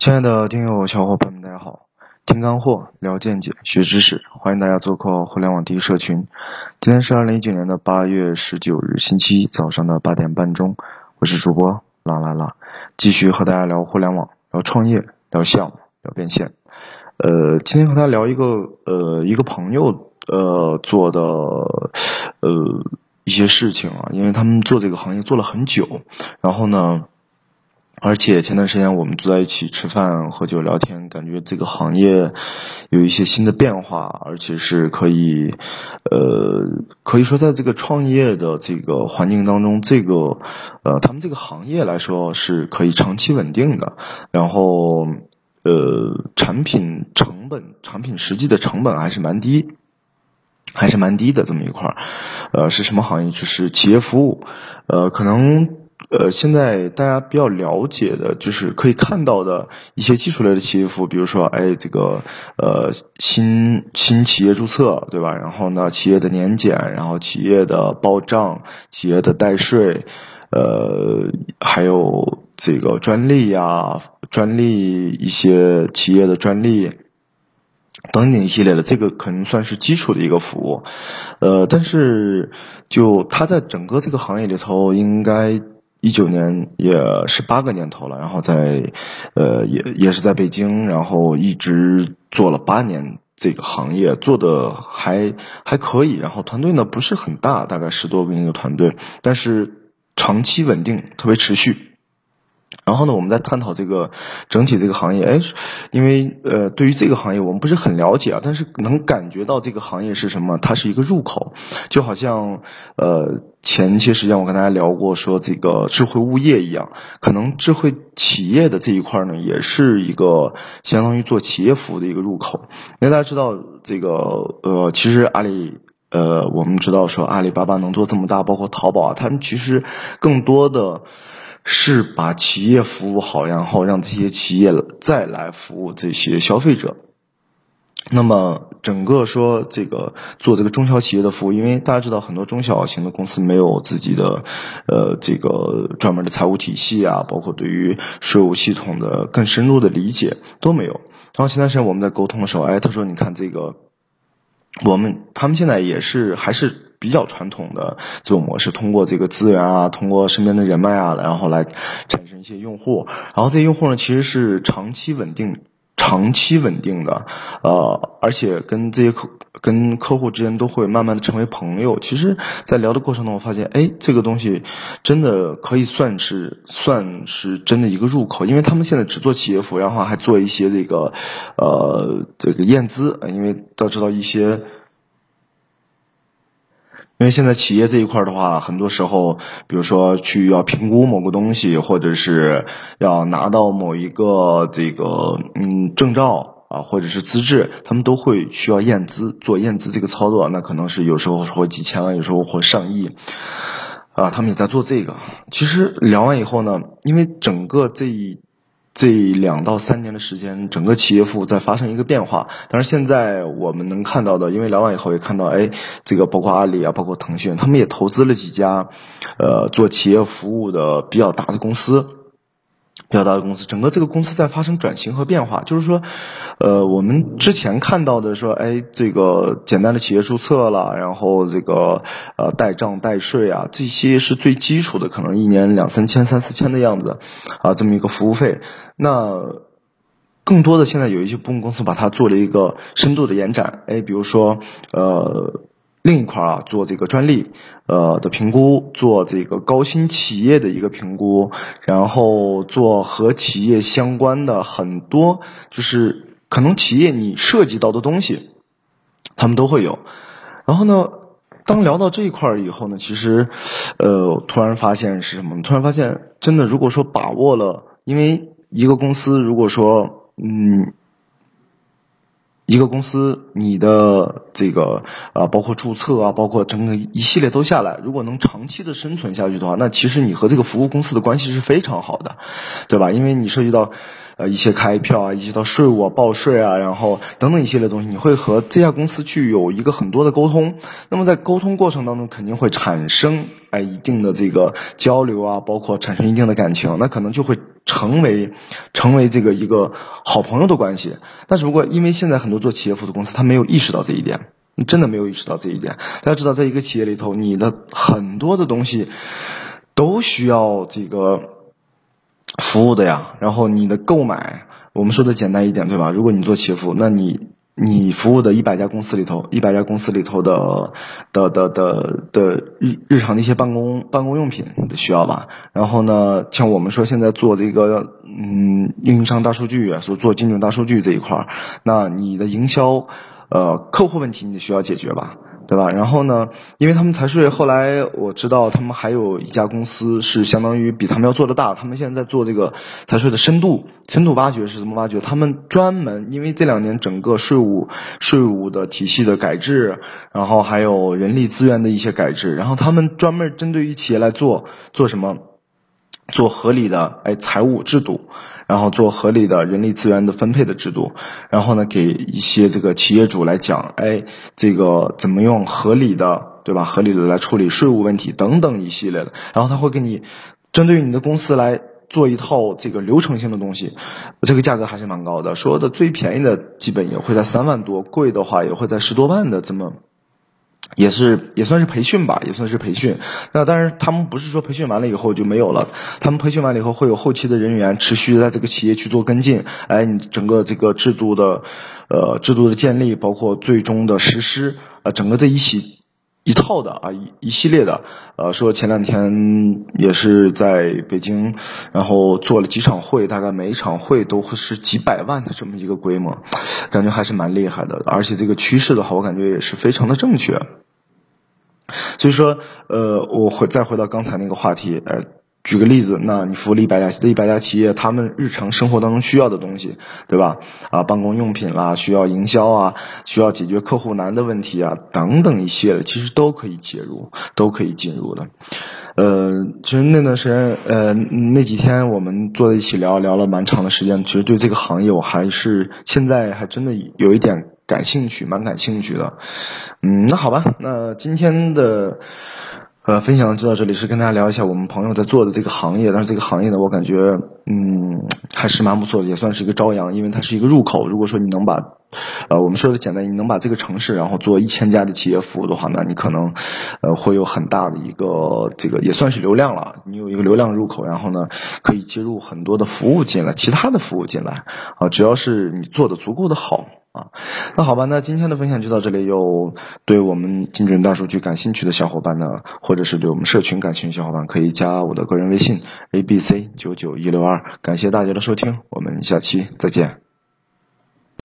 亲爱的听友小伙伴们，大家好！听干货，聊见解，学知识，欢迎大家做客互联网第一社群。今天是二零一九年的八月十九日，星期一早上的八点半钟，我是主播啦啦啦，继续和大家聊互联网，聊创业，聊项目，聊变现。呃，今天和大家聊一个呃一个朋友呃做的呃一些事情啊，因为他们做这个行业做了很久，然后呢。而且前段时间我们坐在一起吃饭、喝酒、聊天，感觉这个行业有一些新的变化，而且是可以，呃，可以说在这个创业的这个环境当中，这个呃，他们这个行业来说是可以长期稳定的。然后，呃，产品成本、产品实际的成本还是蛮低，还是蛮低的这么一块儿。呃，是什么行业？就是企业服务。呃，可能。呃，现在大家比较了解的，就是可以看到的一些技术类的企业服务，比如说，哎，这个呃，新新企业注册，对吧？然后呢，企业的年检，然后企业的报账，企业的代税，呃，还有这个专利呀，专利一些企业的专利等等一系列的，这个可能算是基础的一个服务。呃，但是就它在整个这个行业里头，应该。一九年也是八个年头了，然后在，呃，也也是在北京，然后一直做了八年这个行业，做的还还可以。然后团队呢不是很大，大概十多个人一个团队，但是长期稳定，特别持续。然后呢，我们在探讨这个整体这个行业，哎，因为呃，对于这个行业我们不是很了解啊，但是能感觉到这个行业是什么？它是一个入口，就好像呃前些时间我跟大家聊过说这个智慧物业一样，可能智慧企业的这一块呢，也是一个相当于做企业服务的一个入口。因为大家知道这个呃，其实阿里呃，我们知道说阿里巴巴能做这么大，包括淘宝啊，他们其实更多的。是把企业服务好，然后让这些企业再来服务这些消费者。那么，整个说这个做这个中小企业的服务，因为大家知道很多中小型的公司没有自己的呃这个专门的财务体系啊，包括对于税务系统的更深入的理解都没有。然后前段时间我们在沟通的时候，哎，他说你看这个，我们他们现在也是还是。比较传统的这种模式，通过这个资源啊，通过身边的人脉啊，然后来产生一些用户。然后这些用户呢，其实是长期稳定、长期稳定的，呃，而且跟这些客、跟客户之间都会慢慢的成为朋友。其实，在聊的过程中，我发现，哎，这个东西真的可以算是算是真的一个入口，因为他们现在只做企业服务，然后还做一些这个，呃，这个验资，因为都知道一些。因为现在企业这一块的话，很多时候，比如说去要评估某个东西，或者是要拿到某一个这个嗯证照啊，或者是资质，他们都会需要验资，做验资这个操作，那可能是有时候会几千万，有时候会上亿，啊，他们也在做这个。其实聊完以后呢，因为整个这一。这两到三年的时间，整个企业服务在发生一个变化。但是现在我们能看到的，因为聊完以后也看到，哎，这个包括阿里啊，包括腾讯，他们也投资了几家，呃，做企业服务的比较大的公司。比较大的公司，整个这个公司在发生转型和变化。就是说，呃，我们之前看到的说，哎，这个简单的企业注册了，然后这个呃代账代税啊，这些是最基础的，可能一年两三千、三四千的样子，啊，这么一个服务费。那更多的现在有一些部分公司把它做了一个深度的延展，哎，比如说呃。另一块啊，做这个专利，呃的评估，做这个高新企业的一个评估，然后做和企业相关的很多，就是可能企业你涉及到的东西，他们都会有。然后呢，当聊到这一块以后呢，其实，呃，突然发现是什么？突然发现，真的，如果说把握了，因为一个公司，如果说，嗯。一个公司，你的这个啊，包括注册啊，包括整个一系列都下来，如果能长期的生存下去的话，那其实你和这个服务公司的关系是非常好的，对吧？因为你涉及到呃一些开票啊，一些到税务啊、报税啊，然后等等一系列东西，你会和这家公司去有一个很多的沟通。那么在沟通过程当中，肯定会产生哎一定的这个交流啊，包括产生一定的感情，那可能就会。成为成为这个一个好朋友的关系。但是如果因为现在很多做企业服务的公司，他没有意识到这一点，你真的没有意识到这一点。大家知道，在一个企业里头，你的很多的东西都需要这个服务的呀。然后你的购买，我们说的简单一点，对吧？如果你做企业服务，那你。你服务的一百家公司里头，一百家公司里头的的的的的日日常的一些办公办公用品的需要吧。然后呢，像我们说现在做这个嗯运营商大数据，所做精准大数据这一块儿，那你的营销呃客户问题你需要解决吧。对吧？然后呢？因为他们财税后来我知道，他们还有一家公司是相当于比他们要做的大。他们现在在做这个财税的深度深度挖掘是怎么挖掘？他们专门因为这两年整个税务税务的体系的改制，然后还有人力资源的一些改制，然后他们专门针对于企业来做做什么？做合理的哎财务制度。然后做合理的人力资源的分配的制度，然后呢，给一些这个企业主来讲，哎，这个怎么用合理的，对吧？合理的来处理税务问题等等一系列的。然后他会给你针对于你的公司来做一套这个流程性的东西，这个价格还是蛮高的。说的最便宜的基本也会在三万多，贵的话也会在十多万的这么。也是也算是培训吧，也算是培训。那当然，他们不是说培训完了以后就没有了。他们培训完了以后，会有后期的人员持续在这个企业去做跟进。哎，你整个这个制度的，呃，制度的建立，包括最终的实施，呃，整个这一起一套的啊，一一系列的。呃，说前两天也是在北京，然后做了几场会，大概每一场会都会是几百万的这么一个规模，感觉还是蛮厉害的。而且这个趋势的话，我感觉也是非常的正确。所以说，呃，我回再回到刚才那个话题，呃，举个例子，那你服务了一百家，这一百家企业，他们日常生活当中需要的东西，对吧？啊，办公用品啦，需要营销啊，需要解决客户难的问题啊，等等一系列，其实都可以介入，都可以进入的。呃，其实那段时间，呃，那几天我们坐在一起聊聊了蛮长的时间，其实对这个行业，我还是现在还真的有一点。感兴趣，蛮感兴趣的，嗯，那好吧，那今天的呃分享就到这里，是跟大家聊一下我们朋友在做的这个行业，但是这个行业呢，我感觉嗯还是蛮不错的，也算是一个朝阳，因为它是一个入口。如果说你能把呃我们说的简单，你能把这个城市然后做一千家的企业服务的话，那你可能呃会有很大的一个这个也算是流量了，你有一个流量入口，然后呢可以接入很多的服务进来，其他的服务进来啊，只要是你做的足够的好。那好吧，那今天的分享就到这里。有对我们精准大数据感兴趣的小伙伴呢，或者是对我们社群感兴趣的小伙伴，可以加我的个人微信 a b c 九九一六二。感谢大家的收听，我们下期再见。